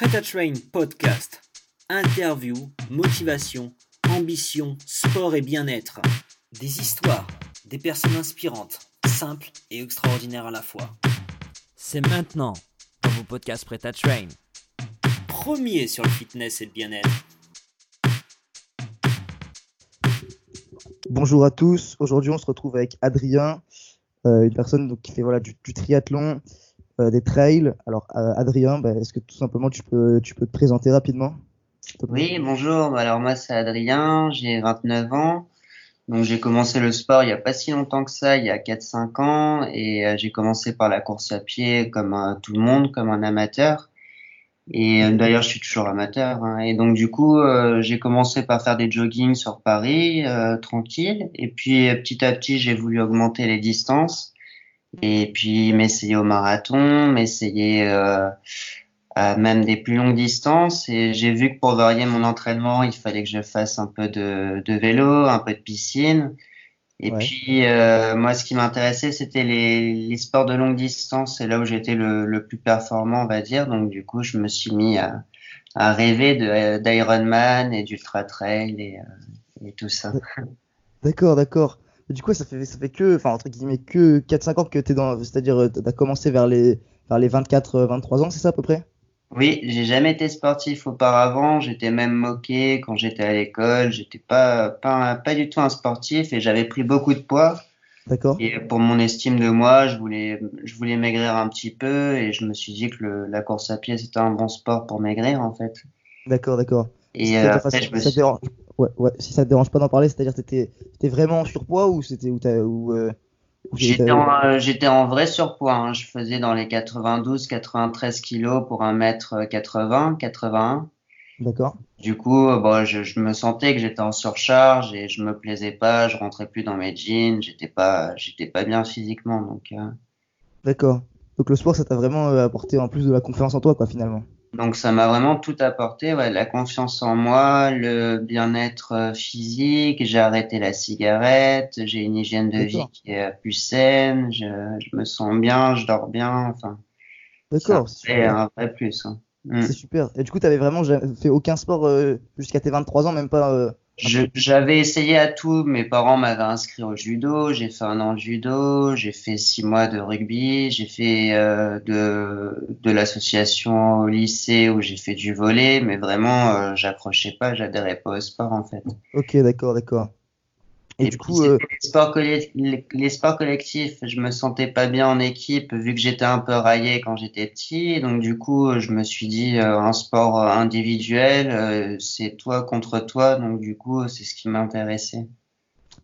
Prêt à Train podcast. Interview, motivation, ambition, sport et bien-être. Des histoires, des personnes inspirantes, simples et extraordinaires à la fois. C'est maintenant dans vos podcasts Prêt à Train. Premier sur le fitness et le bien-être. Bonjour à tous. Aujourd'hui, on se retrouve avec Adrien, euh, une personne donc, qui fait voilà du, du triathlon, euh, des trails. Alors, euh, Adrien, bah, est-ce que tout simplement tu peux, te présenter rapidement Oui, bonjour. Alors, moi, c'est Adrien, j'ai 29 ans. Donc, j'ai commencé le sport il n'y a pas si longtemps que ça, il y a 4-5 ans. Et euh, j'ai commencé par la course à pied comme tout le monde, comme un amateur. Et d'ailleurs, je suis toujours amateur. Hein. Et donc, du coup, j'ai commencé par faire des joggings sur Paris, euh, tranquille. Et puis, petit à petit, j'ai voulu augmenter les distances. Et puis, m'essayer au marathon, m'essayer à même des plus longues distances. Et j'ai vu que pour varier mon entraînement, il fallait que je fasse un peu de, de vélo, un peu de piscine. Et Ouais. puis, euh, moi, ce qui m'intéressait, c'était les, les sports de longue distance. C'est là où j'étais le, le plus performant, on va dire. Donc, du coup, je me suis mis à, à rêver d'Ironman et d'Ultra Trail et, euh, et tout ça. D'accord, d'accord. Du coup, ça fait, ça fait que, enfin, entre guillemets, que 4-5 ans que tu es dans, c'est-à-dire, euh, t'as commencé vers les, vers les 24-23 ans, c'est ça à peu près? Oui, j'ai jamais été sportif auparavant. J'étais même moqué quand j'étais à l'école. J'étais pas, pas, pas du tout un sportif et j'avais pris beaucoup de poids. D'accord Et pour mon estime de moi, je voulais, je voulais maigrir un petit peu et je me suis dit que le, la course à pied, c'était un bon sport pour maigrir, en fait. D'accord, d'accord. Et euh, après, je me suis... dérange, ouais, ouais, si ça te dérange pas d'en parler, c'est-à-dire que t'étais, t'étais vraiment en surpoids ou c'était, t'as, ou, euh, ou J'étais en, euh, j'étais en vrai surpoids, hein. Je faisais dans les 92, 93 kilos pour un mètre 80, 81. D'accord. Du coup, euh, bon, je, je me sentais que j'étais en surcharge et je me plaisais pas, je rentrais plus dans mes jeans, j'étais pas, j'étais pas bien physiquement, donc, euh, D'accord. Donc le sport, ça t'a vraiment euh, apporté en plus de la confiance en toi, quoi, finalement. Donc ça m'a vraiment tout apporté, ouais, la confiance en moi, le bien-être euh, physique, j'ai arrêté la cigarette, j'ai une hygiène de vie qui est euh, plus saine, je, je me sens bien, je dors bien, enfin, D'accord, c'est un vrai plus, hein. Mm. C'est super. Et du coup, t'avais vraiment fait aucun sport euh, jusqu'à tes 23 ans, même pas. euh, J'avais essayé à tout. Mes parents m'avaient inscrit au judo. J'ai fait un an de judo. J'ai fait six mois de rugby. J'ai fait euh, de de l'association au lycée où j'ai fait du volley. Mais vraiment, euh, j'accrochais pas. J'adhérais pas au sport en fait. Ok, d'accord, d'accord. Et, du coup, euh, les sports colle- les, les sports collectifs, je me sentais pas bien en équipe vu que j'étais un peu raillé quand j'étais petit. Donc du coup, je me suis dit euh, un sport individuel, euh, c'est toi contre toi. Donc du coup, c'est ce qui m'intéressait.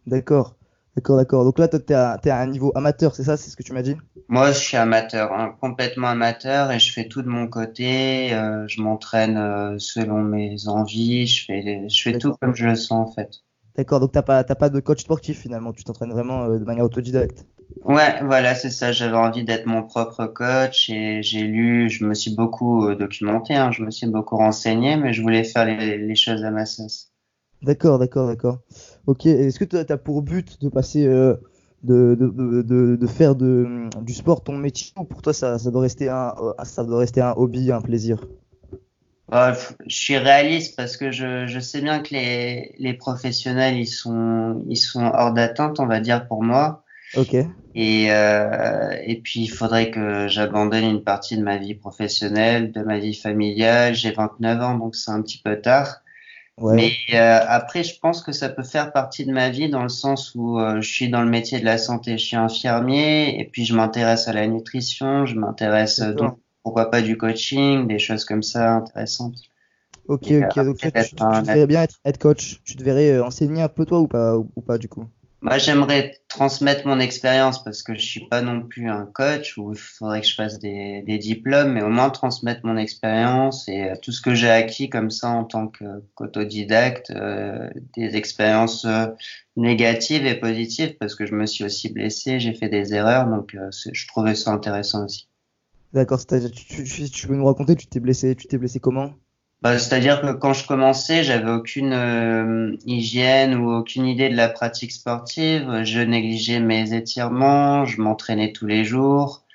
d'accord, d'accord, d'accord. Donc là, toi, t'es à, t'es à un niveau amateur, c'est ça, c'est ce que tu m'as dit? Moi, je suis amateur, hein, complètement amateur, et je fais tout de mon côté. euh, je m'entraîne euh, selon mes envies. Je fais, je fais tout comme je le sens en fait. D'accord, donc t'as pas, t'as pas de coach sportif finalement, tu t'entraînes vraiment euh, de manière autodidacte. Ouais, voilà, c'est ça. J'avais envie d'être mon propre coach et j'ai lu, je me suis beaucoup euh, documenté, hein, je me suis beaucoup renseigné, mais je voulais faire les, les choses à ma sauce. D'accord, d'accord, d'accord. Ok, est-ce que tu as pour but de passer, euh, de, de, de, de, faire du sport ton métier ou pour toi ça, ça doit rester un, ça doit rester un hobby, un plaisir? Bah, je suis réaliste parce que je, je sais bien que les, les professionnels, ils sont, ils sont hors d'atteinte, on va dire, pour moi. Ok, Et, euh, et puis, il faudrait que j'abandonne une partie de ma vie professionnelle, de ma vie familiale. J'ai 29 ans, donc c'est un petit peu tard. ouais, Mais euh, après, je pense que ça peut faire partie de ma vie dans le sens où euh, je suis dans le métier de la santé, je suis infirmier, et puis je m'intéresse à la nutrition, je m'intéresse donc pourquoi pas du coaching, des choses comme ça intéressantes. Ok, Et, ok, euh, donc toi, tu, tu un- verrais bien être, être coach, tu te verrais euh, enseigner un peu toi ou pas, ou, ou pas du coup? Moi, j'aimerais transmettre mon expérience parce que je suis pas non plus un coach où il faudrait que je fasse des, des diplômes, mais au moins transmettre mon expérience et euh, tout ce que j'ai acquis comme ça en tant qu'autodidacte, euh, des expériences négatives et positives parce que je me suis aussi blessé, j'ai fait des erreurs, donc euh, je trouvais ça intéressant aussi. D'accord, c'est-à-dire, tu, tu, peux nous raconter, tu t'es blessé, tu t'es blessé comment? Bah, c'est-à-dire que quand je commençais, j'avais aucune euh, hygiène ou aucune idée de la pratique sportive. Je négligeais mes étirements, je m'entraînais tous les jours.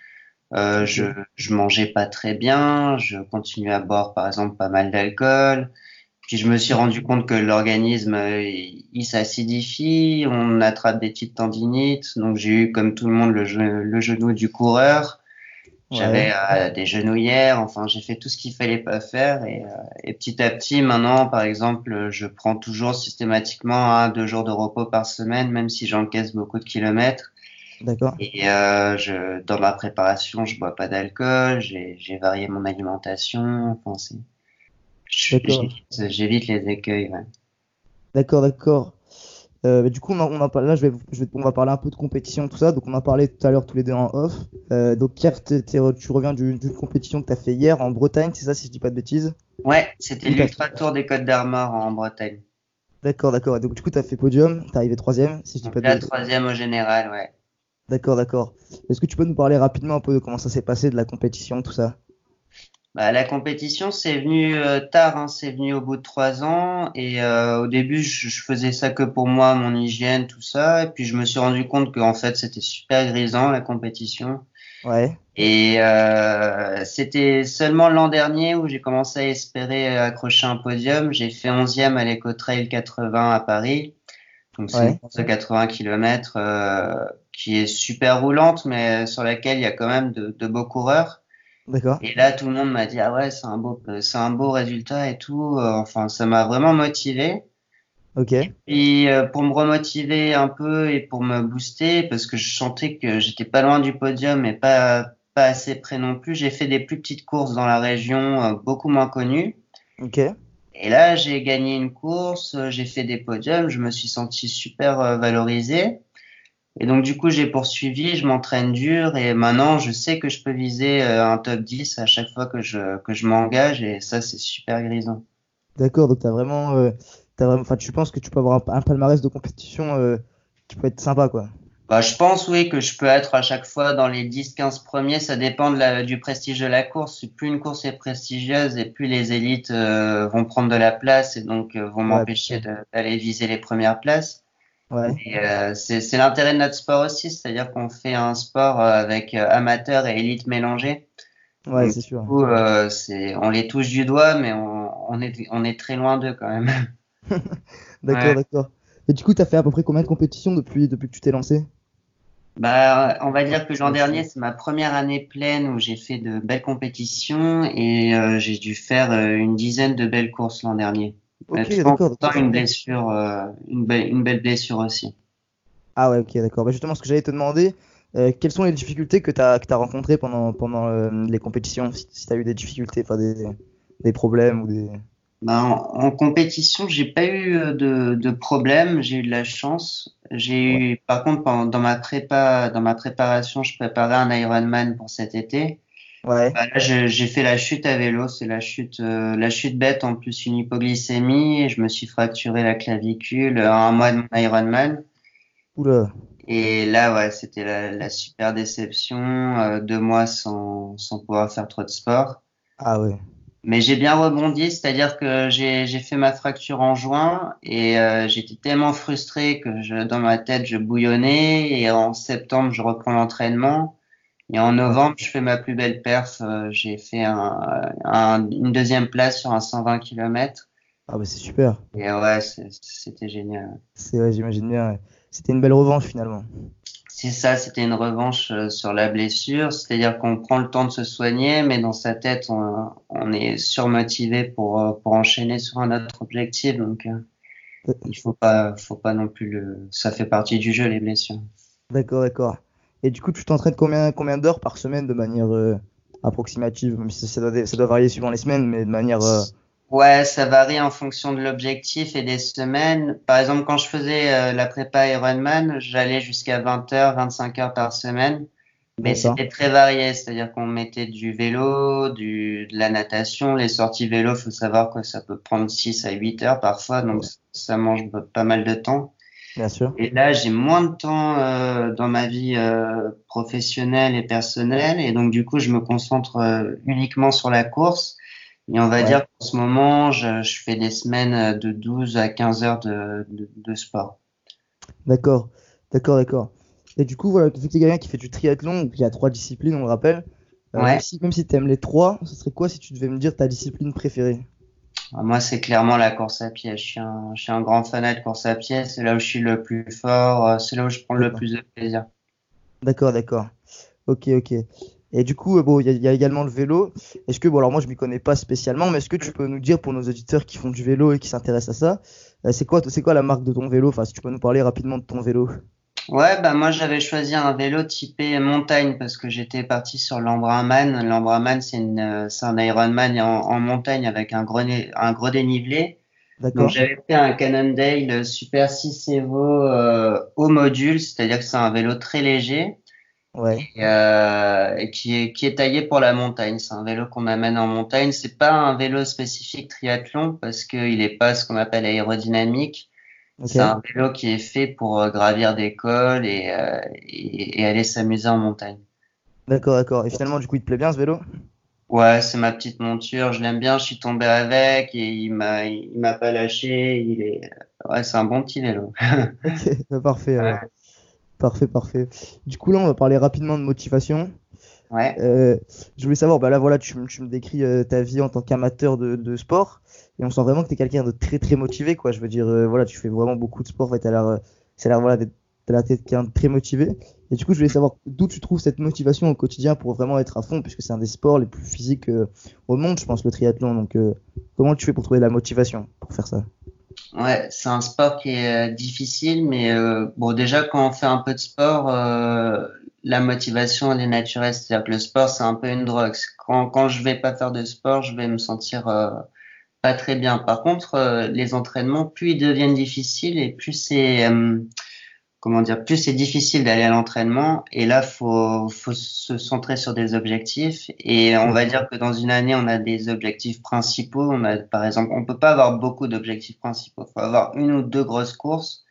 Euh, je, je mangeais pas très bien, je continuais à boire par exemple pas mal d'alcool. Puis je me suis rendu compte que l'organisme euh, il, s'acidifie, on attrape des petites tendinites. Donc j'ai eu comme tout le monde le, le genou du coureur. J'avais euh, des genouillères, enfin j'ai fait tout ce qu'il fallait pas faire et, euh, et, petit à petit maintenant par exemple je prends toujours systématiquement un deux jours de repos par semaine même si j'encaisse beaucoup de kilomètres. D'accord. Et euh, je, dans ma préparation je bois pas d'alcool, j'ai varié mon alimentation, enfin c'est j'évite les écueils. Ouais. D'accord, d'accord. Euh, du coup, on, on a, là, je vais, je vais, on va parler un peu de compétition, tout ça. Donc, on a parlé tout à l'heure tous les deux en off. Euh, donc, hier, tu reviens d'une compétition que tu as fait hier en Bretagne, c'est ça, si je dis pas de bêtises? Ouais, c'était l'Ultra Tour des Côtes d'Armor en Bretagne. D'accord, d'accord. Donc, du coup, tu as fait podium, tu arrivé troisième, si je dis pas de bêtises. troisième au général, ouais. D'accord, d'accord. Est-ce que tu peux nous parler rapidement un peu de comment ça s'est passé, de la compétition, tout ça? Bah, la compétition, c'est venu euh, tard, hein, c'est venu au bout de trois ans. Et euh, au début, je, je, faisais ça que pour moi, mon hygiène, tout ça. Et puis je me suis rendu compte qu'en fait, c'était super grisant la compétition. Ouais. Et euh, c'était seulement l'an dernier où j'ai commencé à espérer accrocher un podium. J'ai fait 11e à l'Eco Trail 80 à Paris. Donc c'est une course de 80 km euh, qui est super roulante, mais sur laquelle il y a quand même de, de beaux coureurs. D'accord. Et là, tout le monde m'a dit ah ouais, c'est un beau, c'est un beau résultat et tout. Euh, enfin, ça m'a vraiment motivé. Ok. Et euh, pour me remotiver un peu et pour me booster, parce que je sentais que j'étais pas loin du podium et pas pas assez près non plus, j'ai fait des plus petites courses dans la région, euh, beaucoup moins connues. Ok. Et là, j'ai gagné une course, j'ai fait des podiums, je me suis senti super valorisé. Et donc du coup, j'ai poursuivi, je m'entraîne dur et maintenant, je sais que je peux viser euh, un top 10 à chaque fois que je que je m'engage et ça, c'est super grisant. D'accord, donc t'as vraiment, euh, as vraiment, tu penses que tu peux avoir un, palmarès de compétition euh, qui peut être sympa, quoi? Bah, je pense oui que je peux être à chaque fois dans les 10-15 premiers. Ça dépend de la, du prestige de la course. Plus une course est prestigieuse et plus les élites euh, vont prendre de la place et donc vont m'empêcher d'aller viser les premières places. Ouais. Euh, c'est l'intérêt de notre sport aussi, c'est-à-dire qu'on fait un sport euh, avec euh, amateurs et élites mélangés. Ouais, c'est sûr. Du coup, euh, on les touche du doigt, mais on, on, est, on est très loin d'eux quand même. d'accord, ouais. d'accord. Et du coup, tu as fait à peu près combien de compétitions depuis, depuis que tu t'es lancé? Bah, on va dire que l'an dernier, c'est ma première année pleine où j'ai fait de belles compétitions et euh, j'ai dû faire une dizaine de belles courses l'an dernier. Ok, d'accord. Une blessure, euh, une, be une, belle blessure aussi. Ah ouais, ok, d'accord. Bah justement, ce que j'allais te demander, euh, quelles sont les difficultés que tu as, que as rencontrées pendant, pendant euh, les compétitions? Si, si tu as eu des difficultés, enfin des, des problèmes ou des. Ben, en, en compétition, j'ai pas eu euh, de, de problème, j'ai eu de la chance. J'ai ouais. eu, par contre, pendant, dans ma prépa, dans ma préparation, je préparais un Ironman pour cet été. Ouais. Bah là, j'ai fait la chute à vélo, c'est la chute, euh, la chute bête en plus une hypoglycémie. Et je me suis fracturé la clavicule un mois de mon Ironman. Oula. Et là, ouais, c'était la, la, super déception, euh, deux mois sans, sans pouvoir faire trop de sport. Ah ouais. Mais j'ai bien rebondi, c'est-à-dire que j'ai fait ma fracture en juin et euh, j'étais tellement frustré que je, dans ma tête je bouillonnais et en septembre je reprends l'entraînement. Et en novembre, je fais ma plus belle perf. Euh, j'ai fait un, un, une deuxième place sur un 120 km. Ah bah c'est super. Et ouais, c'était génial. C'est ouais, j'imagine bien. C'était une belle revanche finalement. C'est ça, c'était une revanche euh, sur la blessure. C'est-à-dire qu'on prend le temps de se soigner, mais dans sa tête, on, on est surmotivé pour, euh, pour enchaîner sur un autre objectif. Donc, il faut pas, faut pas non plus le. Ça fait partie du jeu les blessures. D'accord, d'accord. Et du coup, tu t'entraînes combien, combien d'heures par semaine de manière euh, approximative? Même si ça doit, ça doit varier suivant les semaines, mais de manière. Euh... Ouais, ça varie en fonction de l'objectif et des semaines. Par exemple, quand je faisais euh, la prépa Ironman, j'allais jusqu'à 20 heures, 25 heures par semaine. Mais c'était très varié, c'est-à-dire qu'on mettait du vélo, du, de la natation, les sorties vélo, faut savoir que ça peut prendre 6 à 8 heures parfois, donc ouais. ça mange pas mal de temps. Bien sûr. Et là, j'ai moins de temps euh, dans ma vie euh, professionnelle et personnelle, et donc du coup, je me concentre euh, uniquement sur la course. Et on va ouais. dire qu'en ce moment, je, je, fais des semaines de 12 à 15 heures de, de, de sport. D'accord, d'accord, d'accord. Et du coup, voilà, tu es quelqu'un qui fait du triathlon, il y a trois disciplines, on le rappelle. Ouais. Même si, même si tu aimes les trois, ce serait quoi si tu devais me dire ta discipline préférée? Ah, Moi, c'est clairement la course à pied. Je suis un, je suis un grand fanat de course à pied. C'est là où je suis le plus fort. euh, C'est là où je prends le plus de plaisir. D'accord, d'accord. Ok, ok. Et du coup, euh, bon, il y, a- il y a également le vélo. Est-ce que, bon, alors moi, je m'y connais pas spécialement, mais est-ce que tu peux nous dire pour nos auditeurs qui font du vélo et qui s'intéressent à ça, euh, c'est quoi, c'est quoi la marque de ton vélo? Enfin, si tu peux nous parler rapidement de ton vélo. Ouais, bah moi j'avais choisi un vélo typé montagne parce que j'étais parti sur c'est une, euh, c'est un Ironman en, en montagne avec un gros, un gros dénivelé. Donc j'avais fait un Cannondale Super 6 Evo euh, au module, c'est-à-dire que c'est un vélo très léger Ouais. et, euh, et qui est, qui est taillé pour la montagne. C'est un vélo qu'on amène en montagne. C'est pas un vélo spécifique triathlon parce qu'il est pas ce qu'on appelle aérodynamique. C'est un vélo qui est fait pour euh, gravir des cols et, euh, et, et aller s'amuser en montagne. D'accord, d'accord. Et finalement, du coup, il te plaît bien ce vélo? Ouais, c'est ma petite monture, je l'aime bien, je suis tombé avec et il m'a il m'a pas lâché, il est ouais, c'est un bon petit vélo. Ok, bah, parfait. Parfait, parfait. Du coup, là, on va parler rapidement de motivation. Ouais. Euh, je voulais savoir, bah là, voilà, tu, me- tu me décris euh, ta vie en tant qu'amateur de, de sport, et on sent vraiment que tu es quelqu'un de très, très motivé, quoi. Je veux dire, euh, voilà, tu fais vraiment beaucoup de sport, et t'as l'air, a l'air, voilà, t'as quelqu'un de très motivé. Et du coup, je voulais savoir d'où tu trouves cette motivation au quotidien pour vraiment être à fond, puisque c'est un des sports les plus physiques au monde, je pense, le triathlon. Donc, comment tu fais pour trouver la motivation pour faire ça? Ouais, c'est un sport qui est difficile, mais bon, déjà quand on fait un peu de sport, la motivation elle est naturelle, c'est-à-dire que le sport c'est un peu une drogue. Quand quand je vais pas faire de sport, je vais me sentir euh, pas très bien. Par contre, euh, les entraînements, plus ils deviennent difficiles et plus c'est euh, comment dire, plus c'est difficile d'aller à l'entraînement. Et là, faut faut se centrer sur des objectifs. Et on va dire que dans une année, on a des objectifs principaux. On a, par exemple, on peut pas avoir beaucoup d'objectifs principaux. Faut avoir une ou deux grosses courses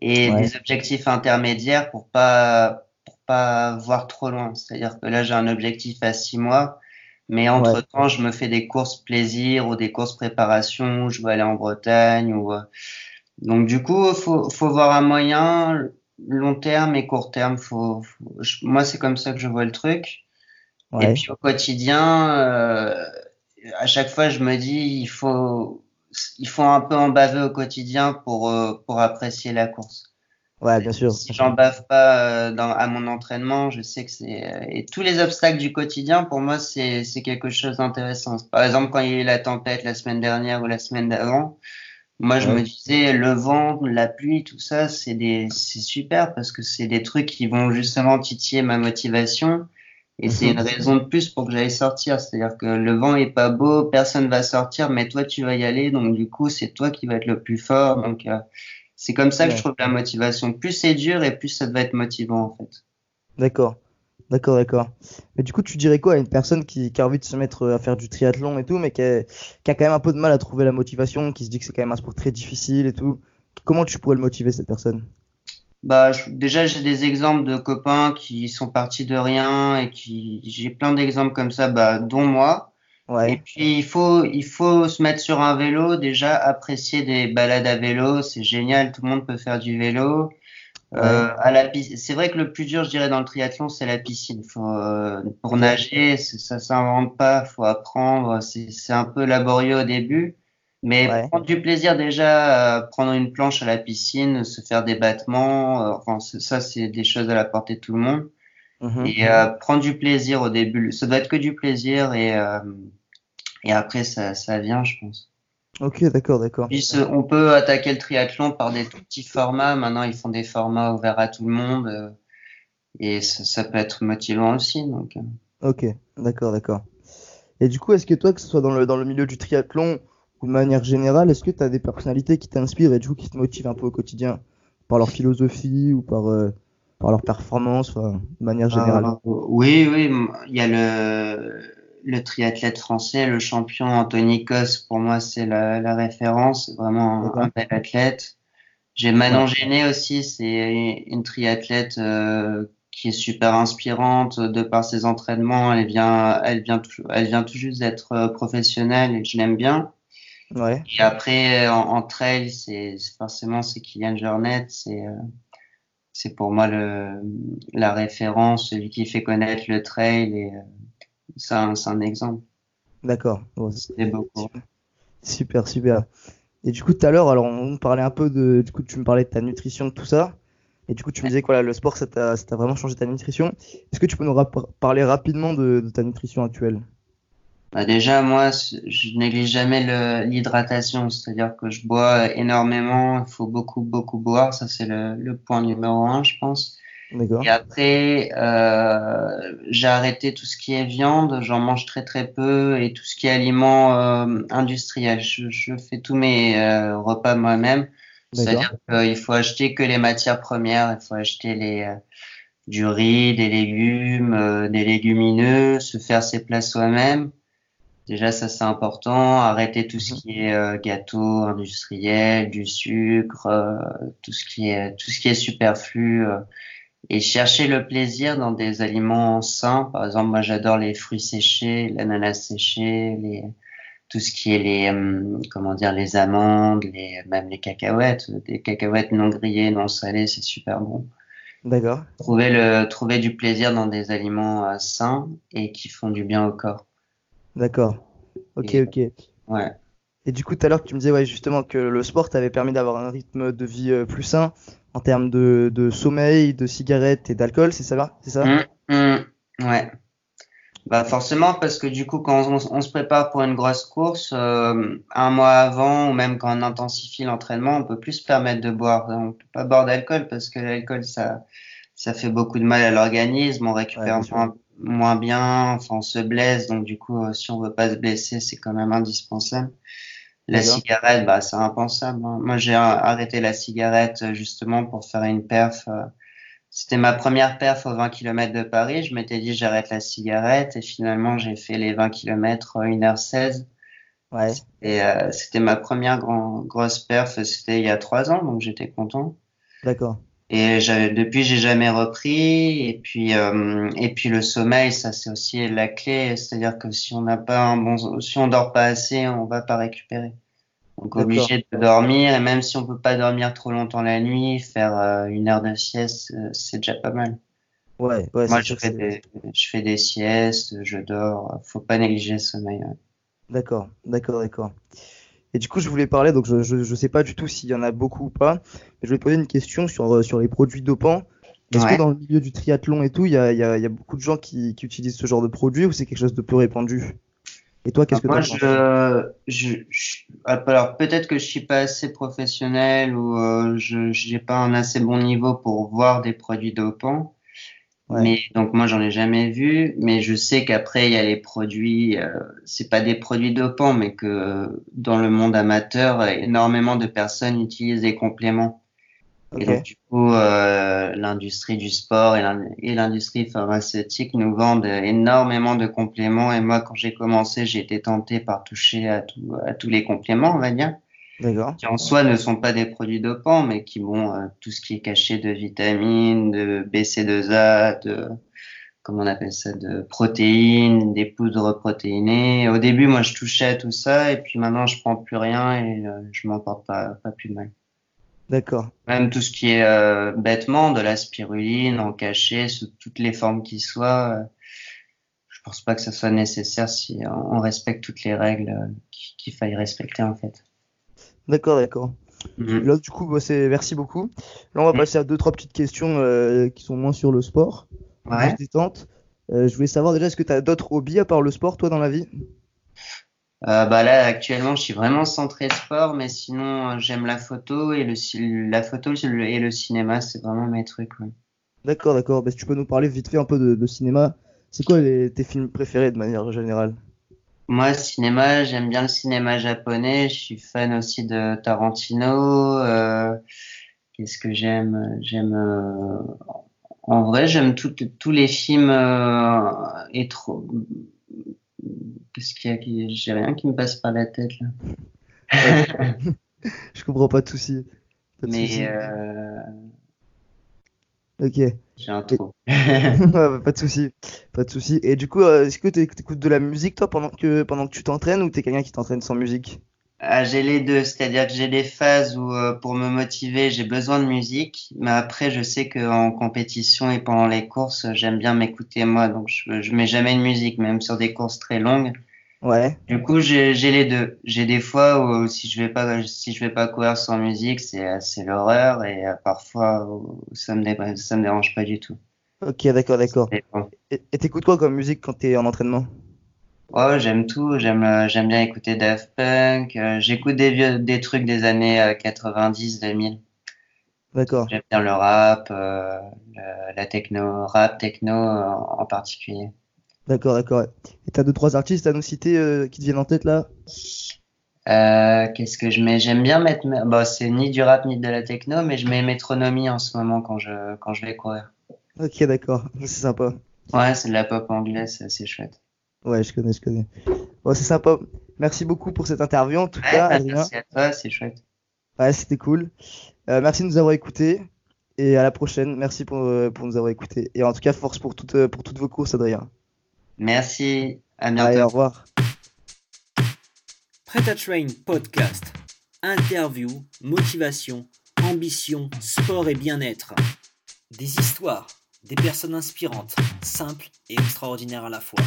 et Ouais. des objectifs intermédiaires pour pas pas voir trop loin. C'est-à-dire que là, j'ai un objectif à six mois. Mais entre temps, je me fais des courses plaisir ou des courses préparation. où Je veux aller en Bretagne ou euh, donc du coup, faut faut voir un moyen long terme et court terme. Faut, faut- je- moi, c'est comme ça que je vois le truc. Et puis au quotidien, euh, à chaque fois, je me dis, il faut il faut un peu en baver au quotidien pour euh, pour apprécier la course. Ouais, bien sûr. Si j'en bave pas euh, dans, à mon entraînement, je sais que c'est euh, et tous les obstacles du quotidien pour moi c'est c'est quelque chose d'intéressant. Par exemple, quand il y a eu la tempête la semaine dernière ou la semaine d'avant, moi je Ouais. me disais le vent, la pluie, tout ça, c'est des c'est super parce que c'est des trucs qui vont justement titiller ma motivation et c'est une raison de plus pour que j'aille sortir. C'est-à-dire que le vent est pas beau, personne va sortir, mais toi tu vas y aller, donc du coup c'est toi qui vas être le plus fort. Donc euh, c'est comme ça que je trouve la motivation. Plus c'est dur et plus ça va être motivant en fait. D'accord, d'accord, d'accord. Mais du coup, tu dirais quoi à une personne qui, qui a envie de se mettre euh, à faire du triathlon et tout, mais qui a, qui a quand même un peu de mal à trouver la motivation, qui se dit que c'est quand même un sport très difficile et tout? Comment tu pourrais le motiver, cette personne? Bah, je- déjà, j'ai des exemples de copains qui sont partis de rien et qui, j'ai plein d'exemples comme ça, bah, dont moi. Et puis, il faut, il faut se mettre sur un vélo, déjà, apprécier des balades à vélo, c'est génial, tout le monde peut faire du vélo. Euh, à la piscine, c'est vrai que le plus dur, je dirais, dans le triathlon, c'est la piscine. Faut, euh, pour nager, ça s'invente pas, faut apprendre, c'est, c'est un peu laborieux au début. Mais Ouais. prendre du plaisir déjà, à prendre une planche à la piscine, se faire des battements, euh, enfin, ça, c'est des choses à la portée de tout le monde. Mhm. Et euh, prendre du plaisir au début, ça doit être que du plaisir et, euh, et après, ça, ça vient, je pense. Ok, d'accord, d'accord. On peut attaquer le triathlon par des tout petits formats. Maintenant, ils font des formats ouverts à tout le monde euh, et ça, ça peut être motivant aussi. Donc. Ok, d'accord, d'accord. Et du coup, est-ce que toi, que ce soit dans le, dans le milieu du triathlon ou de manière générale, est-ce que tu as des personnalités qui t'inspirent et du coup qui te motivent un peu au quotidien? Par leur philosophie ou par, par leur performance, de manière générale? Euh, oui, oui, il y a le, le triathlète français, le champion Anthony Cos. Pour moi, c'est la, la référence. C'est vraiment un, bel athlète. J'ai Manon Géné aussi. C'est une triathlète euh, qui est super inspirante de par ses entraînements. Elle vient, elle vient, tout, elle vient tout juste d'être euh, professionnelle et je l'aime bien. Ouais, Et après, en, en trail, c'est c'est- forcément c'est Kylian Jornet, c'est euh, c'est pour moi le la référence, celui qui fait connaître le trail et, euh, c'est un, un, exemple. D'accord. Bon, c'est beaucoup. Super, super. Et du coup, tout à l'heure, alors on parlait un peu de, du coup, tu me parlais de ta nutrition, tout ça. Et du coup, tu me disais que voilà, le sport, ça t'a vraiment changé ta nutrition. Est-ce que tu peux nous parler rapidement de, de, ta nutrition actuelle? Bah Déjà, moi, je néglige jamais l'hydratation, c'est-à-dire que je bois énormément, il faut beaucoup, beaucoup boire, ça c'est le, le, point numéro un, je pense. Et après, euh, j'ai arrêté tout ce qui est viande, j'en mange très très peu, et tout ce qui est aliments euh, industriels. Je, je, fais tous mes euh, repas moi-même. C'est-à-dire qu'il faut acheter que les matières premières, il faut acheter les, euh, du riz, des légumes, euh, des légumineux, se faire ses plats soi-même. Déjà, ça c'est important. Arrêter tout ce mhm. qui est euh, gâteau industriel, du sucre, tout ce qui est tout ce qui est superflu et chercher le plaisir dans des aliments sains. Par exemple, moi j'adore les fruits séchés, l'ananas séché, les tout ce qui est les hum, comment dire les amandes, les même les cacahuètes, des cacahuètes non grillées, non salées, c'est super bon. D'accord. Trouver le trouver du plaisir dans des aliments euh, sains et qui font du bien au corps. D'accord. Ok, ok. Ouais. Et du coup, tout à l'heure, tu me disais ouais, justement que le sport t'avait permis d'avoir un rythme de vie euh, plus sain en termes de, de sommeil, de cigarettes et d'alcool, c'est ça C'est ça? Mmh, mmh, Ouais. Bah forcément parce que du coup quand on, se prépare pour une grosse course, euh, un mois avant ou même quand on intensifie l'entraînement, on peut plus se permettre de boire. On peut pas boire d'alcool parce que l'alcool ça ça fait beaucoup de mal à l'organisme, on récupère moins, moins, bien, enfin on se blesse donc du coup euh, si on veut pas se blesser c'est quand même indispensable. La cigarette bah c'est impensable. Hein. Moi j'ai arrêté la cigarette euh, justement pour faire une perf. C'était ma première perf aux 20 km de Paris. Je m'étais dit j'arrête la cigarette et finalement j'ai fait les 20 km 1h16. Ouais. Et euh, c'était ma première grand, grosse perf. C'était il y a trois ans, donc j'étais content. D'accord. Et depuis j'ai jamais repris. Et puis euh, et puis le sommeil, ça c'est aussi la clé. C'est-à-dire que si on n'a pas un bon, si on dort pas assez, on va pas récupérer. Donc obligé de dormir et même si on peut pas dormir trop longtemps la nuit, faire euh, une heure de sieste, euh, c'est déjà pas mal. Ouais, ouais. Moi je fais, des, je fais des siestes, je dors, faut pas négliger le sommeil. D'accord, d'accord, d'accord. Et du coup, je voulais parler, donc je, je, je sais pas du tout s'il y en a beaucoup ou pas, mais je voulais poser une question sur, euh, sur les produits dopants. Est-ce que dans le milieu du triathlon et tout, il y a, y, a, y a beaucoup de gens qui, qui utilisent ce genre de produits ou c'est quelque chose de peu répandu? Et toi, qu'est-ce que Moi, je, je, je, alors peut-être que je suis pas assez professionnel ou euh, je n'ai pas un assez bon niveau pour voir des produits dopants. Mais donc moi j'en ai jamais vu, mais je sais qu'après il y a les produits, euh, c'est pas des produits dopants, mais que dans le monde amateur, énormément de personnes utilisent des compléments. Et donc, du coup, euh, l'industrie du sport et l'industrie pharmaceutique nous vendent énormément de compléments. Et moi, quand j'ai commencé, j'ai été tenté par toucher à, tout, à tous les compléments, on va dire. Qui en soi ne sont pas des produits dopants, mais qui vont euh, tout ce qui est caché de vitamines, de BC2A, de comment on appelle ça, de protéines, des poudres protéinées. Au début, moi, je touchais à tout ça, et puis maintenant, je prends plus rien et euh, je m'en porte pas, pas plus mal. D'accord. Même tout ce qui est euh, bêtement de la spiruline en cachet sous toutes les formes qui soient. Euh, je pense pas que ce soit nécessaire si on respecte toutes les règles euh, qu'il faille respecter en fait. D'accord, d'accord. Mhm. Là, du coup, bah, c'est merci beaucoup. Là, on va mhm. passer à deux trois petites questions euh, qui sont moins sur le sport, ouais. détente. je voulais savoir déjà, est-ce que tu as d'autres hobbies à part le sport, toi, dans la vie? Euh, bah là actuellement je suis vraiment centré sport mais sinon euh, j'aime la photo et le la photo et le cinéma c'est vraiment mes trucs ouais. d'accord d'accord bah, si tu peux nous parler vite fait un peu de, de cinéma c'est quoi les, tes films préférés de manière générale? Moi cinéma j'aime bien le cinéma japonais je suis fan aussi de Tarantino euh, qu'est-ce que j'aime? J'aime euh, en vrai j'aime tous les films euh, et trop Qu'est-ce qu'il y a J'ai rien qui me passe par la tête là. je comprends pas de soucis. Mais euh... Ok. J'ai un trou. pas de soucis. Pas de soucis. Et du coup, euh, est-ce que tu écoutes de la musique toi pendant que pendant que tu t'entraînes ou t'es quelqu'un qui t'entraîne sans musique? Ah, j'ai les deux, c'est-à-dire que j'ai des phases où euh, pour me motiver, j'ai besoin de musique, mais après je sais qu'en compétition et pendant les courses, j'aime bien m'écouter moi, donc je, je mets jamais de musique, même sur des courses très longues. Ouais. Du coup, j'ai les deux. J'ai des fois où si je vais pas si je vais pas courir sans musique, c'est c'est l'horreur et euh, parfois ça me dé- ça me dérange pas du tout. Ok, d'accord, d'accord. Et t'écoutes quoi comme musique quand t'es en entraînement? Ouais, j'aime tout. J'aime, euh, j'aime bien écouter Daft Punk. euh, j'écoute des vieux, des trucs des années euh, 90, 2000. D'accord, J'aime bien le rap, euh, le- la techno, rap, techno en particulier. D'accord, d'accord. Et t'as deux, trois artistes à nous citer euh, qui te viennent en tête là? Euh, qu'est-ce que je mets? J'aime bien mettre, bon, c'est ni du rap ni de la techno, mais je mets Métronomie en ce moment quand je, quand je vais courir. Ok, d'accord, c'est sympa. Ouais, c'est de la pop anglaise, c'est chouette. Ouais, je connais, je connais. Bon, c'est sympa. Merci beaucoup pour cette interview en tout Ouais, cas, bah, merci à toi, c'est chouette. Ouais, c'était cool. Euh, merci de nous avoir écoutés et à la prochaine. Merci pour, euh, pour nous avoir écoutés. Et en tout cas, force pour toutes, pour toutes vos courses, Adrien. Merci, à Allez, bientôt. au revoir. Prêt à Train Podcast. Interview, motivation, ambition, sport et bien-être. Des histoires, des personnes inspirantes, simples et extraordinaires à la fois.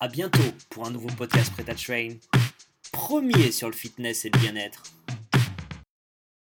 À bientôt pour un nouveau podcast Prêt à Train. Premier sur le fitness et le bien-être.